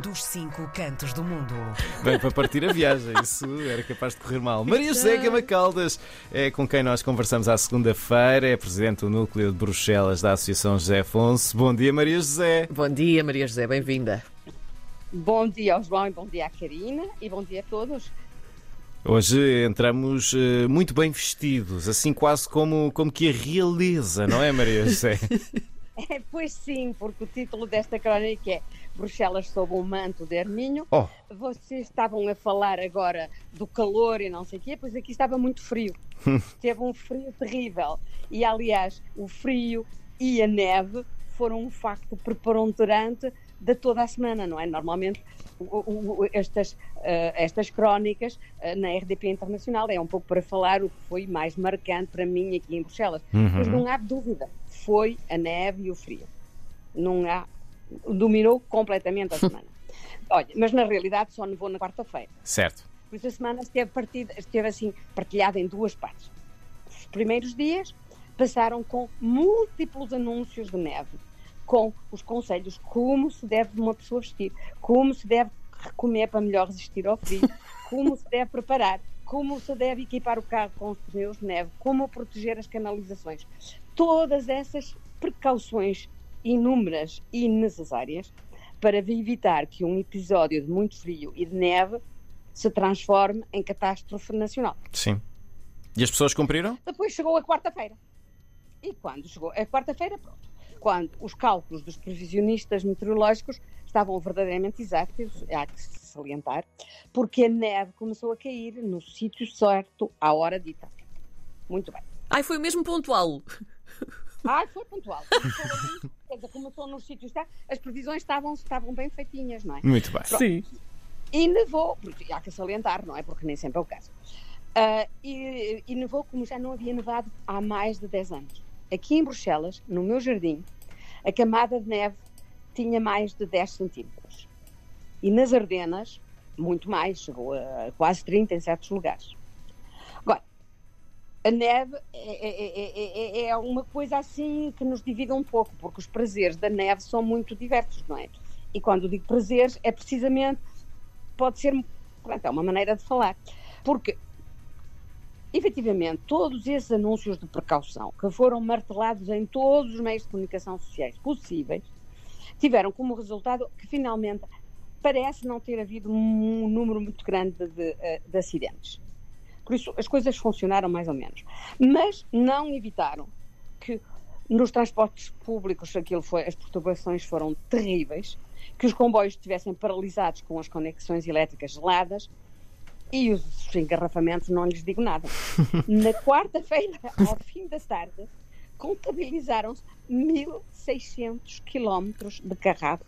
dos cinco cantos do mundo. Bem, para partir a viagem, isso era capaz de correr mal. Maria José Gama Caldas é com quem nós conversamos à segunda-feira, é presidente do Núcleo de Bruxelas da Associação José Afonso. Bom dia, Maria José. Bom dia, Maria José, bem-vinda. Bom dia ao João e bom dia à Karina e bom dia a todos. Hoje entramos uh, muito bem vestidos, assim quase como, como que a realeza, não é, Maria José? É, pois sim, porque o título desta crónica é Bruxelas sob um manto de arminho. Oh. Vocês estavam a falar agora do calor e não sei o quê, pois aqui estava muito frio. Teve um frio terrível. E, aliás, o frio e a neve foram um facto preponderante de toda a semana, não é? Normalmente o, o, estas, uh, estas crónicas uh, na RDP Internacional é um pouco para falar o que foi mais marcante para mim aqui em Bruxelas. Uhum. Mas não há dúvida, foi a neve e o frio. Não há dominou completamente a semana. Olha, mas na realidade só nevou na quarta-feira. Certo. Por isso a semana esteve, partida, esteve assim partilhada em duas partes. Os primeiros dias passaram com múltiplos anúncios de neve, com os conselhos como se deve uma pessoa vestir, como se deve comer para melhor resistir ao frio, como se deve preparar, como se deve equipar o carro com os pneus de neve, como proteger as canalizações. Todas essas precauções inúmeras e necessárias para evitar que um episódio de muito frio e de neve se transforme em catástrofe nacional. Sim. E as pessoas cumpriram? Depois chegou a quarta-feira. E quando chegou a quarta-feira, pronto. Quando os cálculos dos previsionistas meteorológicos estavam verdadeiramente exatos, há que salientar, porque a neve começou a cair no sítio certo, à hora dita. Muito bem. Ai, foi mesmo pontual. Ah, foi pontual. Quer dizer, começou nos sítios, está, as previsões estavam, estavam bem feitinhas, não é? Muito bem. Pronto. Sim. E nevou, porque há que salientar, não é? Porque nem sempre é o caso. Uh, e, e nevou como já não havia nevado há mais de 10 anos. Aqui em Bruxelas, no meu jardim, a camada de neve tinha mais de 10 centímetros. E nas Ardenas, muito mais, chegou a quase 30 em certos lugares. Agora, a neve é, é, é, é, uma coisa assim que nos divide um pouco, porque os prazeres da neve são muito diversos, não é? E quando digo prazeres, é precisamente, pode ser, pronto, é uma maneira de falar. Porque, efetivamente, todos esses anúncios de precaução que foram martelados em todos os meios de comunicação sociais possíveis, tiveram como resultado que finalmente parece não ter havido um número muito grande de, de, de acidentes. Por isso, as coisas funcionaram mais ou menos. Mas não evitaram que nos transportes públicos aquilo foi, as perturbações foram terríveis, que os comboios estivessem paralisados com as conexões elétricas geladas e os engarrafamentos não lhes digo nada. Na quarta-feira, ao fim da tarde, contabilizaram-se 1.600 quilómetros de,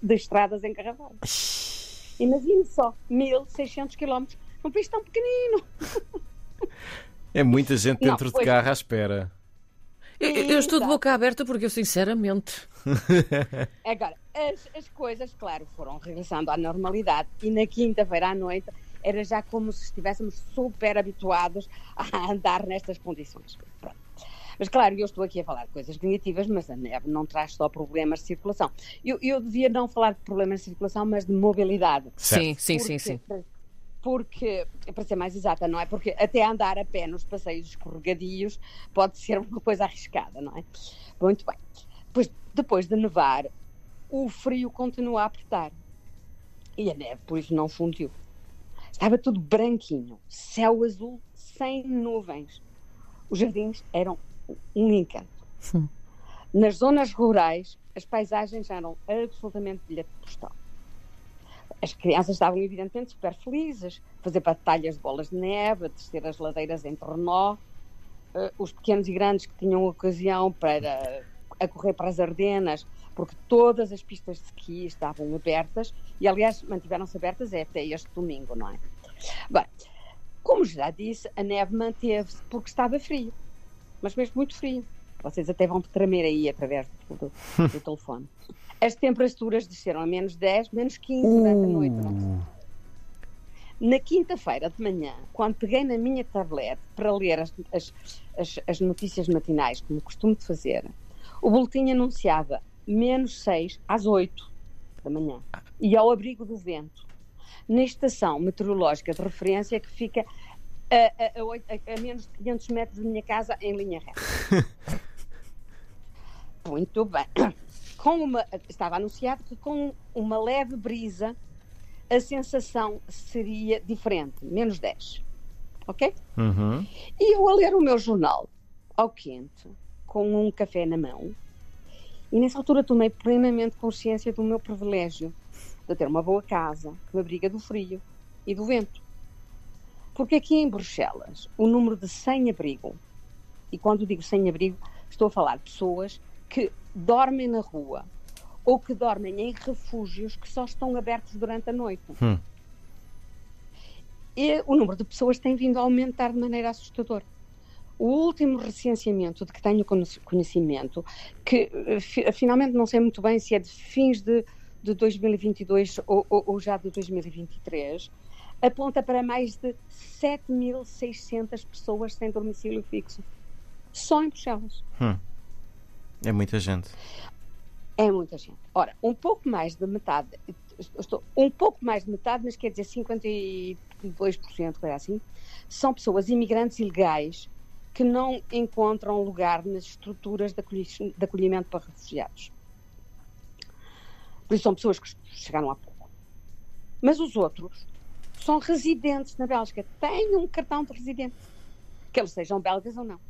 de estradas engarrafadas. Imagine só, 1.600 quilómetros num país tão pequenino. É muita gente Não, dentro de pois- carro à espera. Eu, eu estou de boca aberta porque eu, sinceramente. Agora, as, as coisas, claro, foram regressando à normalidade e na quinta-feira à noite era já como se estivéssemos super habituados a andar nestas condições. Pronto. Mas claro, eu estou aqui a falar de coisas negativas, mas a neve não traz só problemas de circulação. Eu, eu devia não falar de problemas de circulação, mas de mobilidade. Sim, sim, sim, Porque- sim. Porque, para ser mais exata, não é? Porque até andar a pé nos passeios escorregadios pode ser uma coisa arriscada, não é? Muito bem. Depois, depois de nevar, o frio continua a apertar. E a neve, por isso, não fundiu. Estava tudo branquinho, céu azul, sem nuvens. Os jardins eram um encanto. Hum. Nas zonas rurais, as paisagens eram absolutamente bilhete postal. As crianças estavam, evidentemente, super felizes, a fazer batalhas de bolas de neve, a descer as ladeiras em trenó. Eh, os pequenos e grandes que tinham ocasião para a correr para as Ardenas, porque todas as pistas de ski estavam abertas e, aliás, mantiveram-se abertas até este domingo, não é? Bem, como já disse, a neve manteve-se porque estava frio, mas mesmo muito frio. Vocês até vão tremer aí através do, do- do telefone. As temperaturas desceram a menos 10, menos 15 durante a noite. não é? Na quinta-feira de manhã, quando peguei na minha tablet para ler as, as, as, as notícias matinais, como costumo fazer, o boletim anunciava menos 6 às 8. da manhã e ao abrigo do vento, na estação meteorológica de referência que fica a, a, a, a menos de 500 metros da minha casa em linha reta. Muito bem. Com uma, estava anunciado que com uma leve brisa a sensação seria diferente, menos 10. Ok? Uhum. E eu a ler o meu jornal ao quente, com um café na mão, e nessa altura tomei plenamente consciência do meu privilégio de ter uma boa casa que me abriga do frio e do vento. Porque aqui em Bruxelas, o número de sem-abrigo, e quando digo sem-abrigo, estou a falar de pessoas que dormem na rua ou que dormem em refúgios que só estão abertos durante a noite. Hum. E o número de pessoas tem vindo a aumentar de maneira assustadora. O último recenseamento de que tenho conhecimento, que eh, finalmente não sei muito bem se é de fins de, de 2022 ou, ou, ou já de 2023, aponta para mais de 7.600 pessoas sem domicílio fixo. Só em Bruxelas. Hum. É muita gente. É muita gente. Ora, um pouco mais de metade, estou, um pouco mais de metade, mas quer dizer 52%, coisa assim, são pessoas imigrantes ilegais que não encontram lugar nas estruturas de acolhimento para refugiados. Por isso são pessoas que chegaram há pouco. Mas os outros são residentes na Bélgica, têm um cartão de residente, que eles sejam belgas ou não.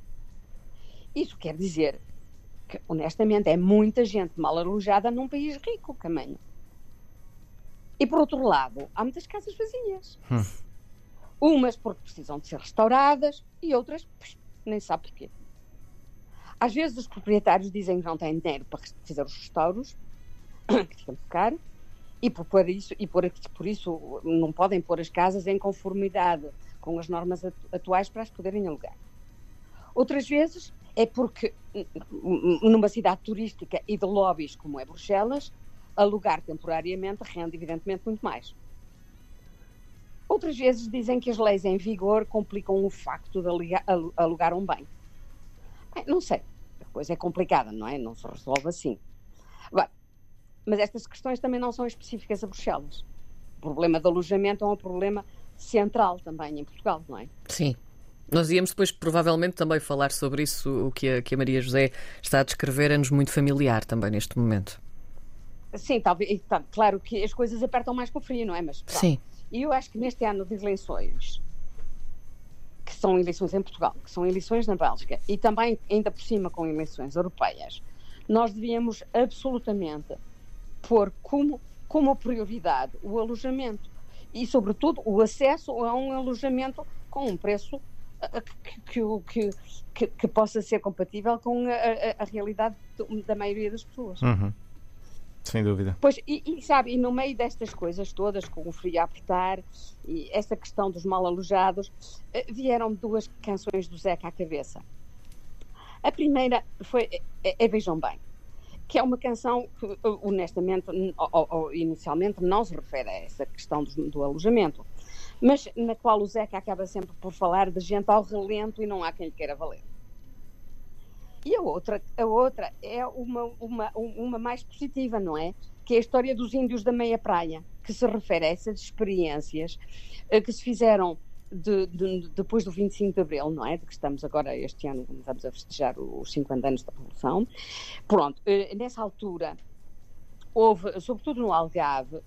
Isso quer dizer que, honestamente, é muita gente mal alojada num país rico, caminho. E por outro lado, há muitas casas vazias. Hum. Umas porque precisam de ser restauradas e outras pois, nem sabe porquê. Às vezes os proprietários dizem que não têm dinheiro para fazer os restauros, que fica muito caro, e por, isso, e por, por isso não podem pôr as casas em conformidade com as normas atuais para as poderem alugar. Outras vezes é porque numa cidade turística e de lobbies como é Bruxelas, alugar temporariamente rende evidentemente muito mais. Outras vezes dizem que as leis em vigor complicam o facto de alugar um bem. Não sei, a coisa é complicada, não é? Não se resolve assim. Bem, mas estas questões também não são específicas a Bruxelas. O problema do alojamento é um problema central também em Portugal, não é? Sim. Nós íamos depois provavelmente também falar sobre isso, o que a, que a Maria José está a descrever é-nos muito familiar também neste momento. Sim, talvez, tá, claro que as coisas apertam mais com o frio, não é? Mas pronto. Sim. E eu acho que neste ano de eleições, que são eleições em Portugal, que são eleições na Bélgica e também ainda por cima com eleições europeias, nós devíamos absolutamente pôr como, como prioridade o alojamento e, sobretudo, o acesso a um alojamento com um preço que, que, que, que, possa ser compatível com a, a, a realidade da maioria das pessoas. Uhum. Sem dúvida. Pois, e, e, sabe, e no meio destas coisas todas, com o frio a apertar, e essa questão dos mal alojados, eh, vieram duas canções do Zeca à cabeça. A primeira foi é, é Vejam Bem, que é uma canção que, honestamente, ou, ou, inicialmente não se refere a essa questão do, do alojamento, mas na qual o Zeca acaba sempre por falar de gente ao relento e não há quem lhe queira valer. E a outra, a outra é uma, uma, uma mais positiva, não é? Que é a história dos índios da meia praia, que se refere a essas experiências uh, que se fizeram de, de, depois do 25 de Abril, não é? De que estamos agora, este ano, estamos a festejar os 50 anos da Revolução. Pronto, uh, nessa altura houve, sobretudo no Algarve,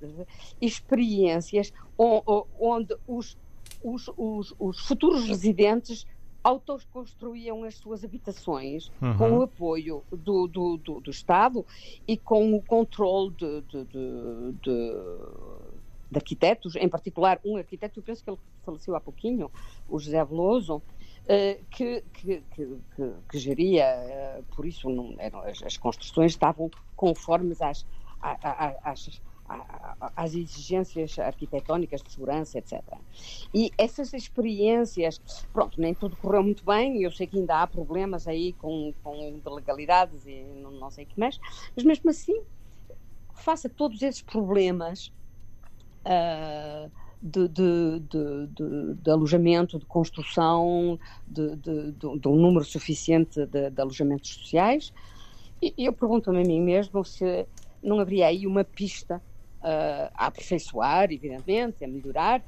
experiências onde os, os, os, os futuros residentes autoconstruíam as suas habitações uhum. com o apoio do, do, do, do, Estado e com o controle de, de, de, de, arquitetos, em particular um arquiteto, eu penso que ele faleceu há pouquinho, o José Veloso, Uh, que, que, que, que, geria, uh, por isso não, eram, as, as, construções estavam conformes às, às, às exigências arquitetónicas de segurança, etc. E essas experiências, pronto, nem tudo correu muito bem, eu sei que ainda há problemas aí com, com legalidades e não, não sei o que mais, mas mesmo assim, face a todos esses problemas uh, de, de, de, de, alojamento, de construção, de, um número suficiente de, alojamentos sociais, e eu pergunto-me a mim mesmo se não haveria aí uma pista uh, a aperfeiçoar, evidentemente, a melhorar,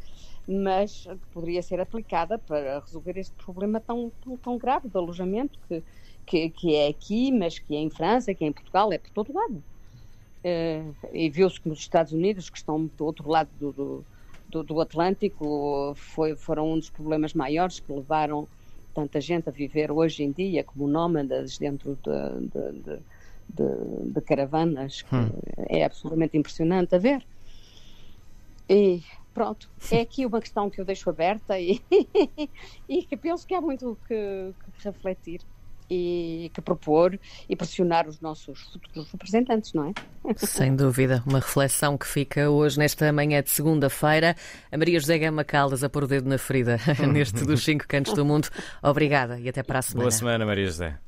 mas que poderia ser aplicada para resolver este problema tão, tão, tão grave de alojamento que, que, que, é aqui, mas que é em França, que é em Portugal, é por todo lado. Uh, e viu-se que nos Estados Unidos, que estão do outro lado do, do, do Atlântico, foi, foram um dos problemas maiores que levaram tanta gente a viver hoje em dia como nómadas dentro de, de, de, de, de caravanas, que hum. é absolutamente impressionante a ver. E pronto, é aqui uma questão que eu deixo aberta e, e que penso que há muito que, que refletir e que propor e pressionar os nossos futuros representantes, não é? Sem dúvida, uma reflexão que fica hoje, nesta manhã de segunda-feira. A Maria José Gama Caldas a pôr o dedo na ferida neste dos cinco cantos do mundo. Obrigada e até para a semana. Boa semana, Maria José.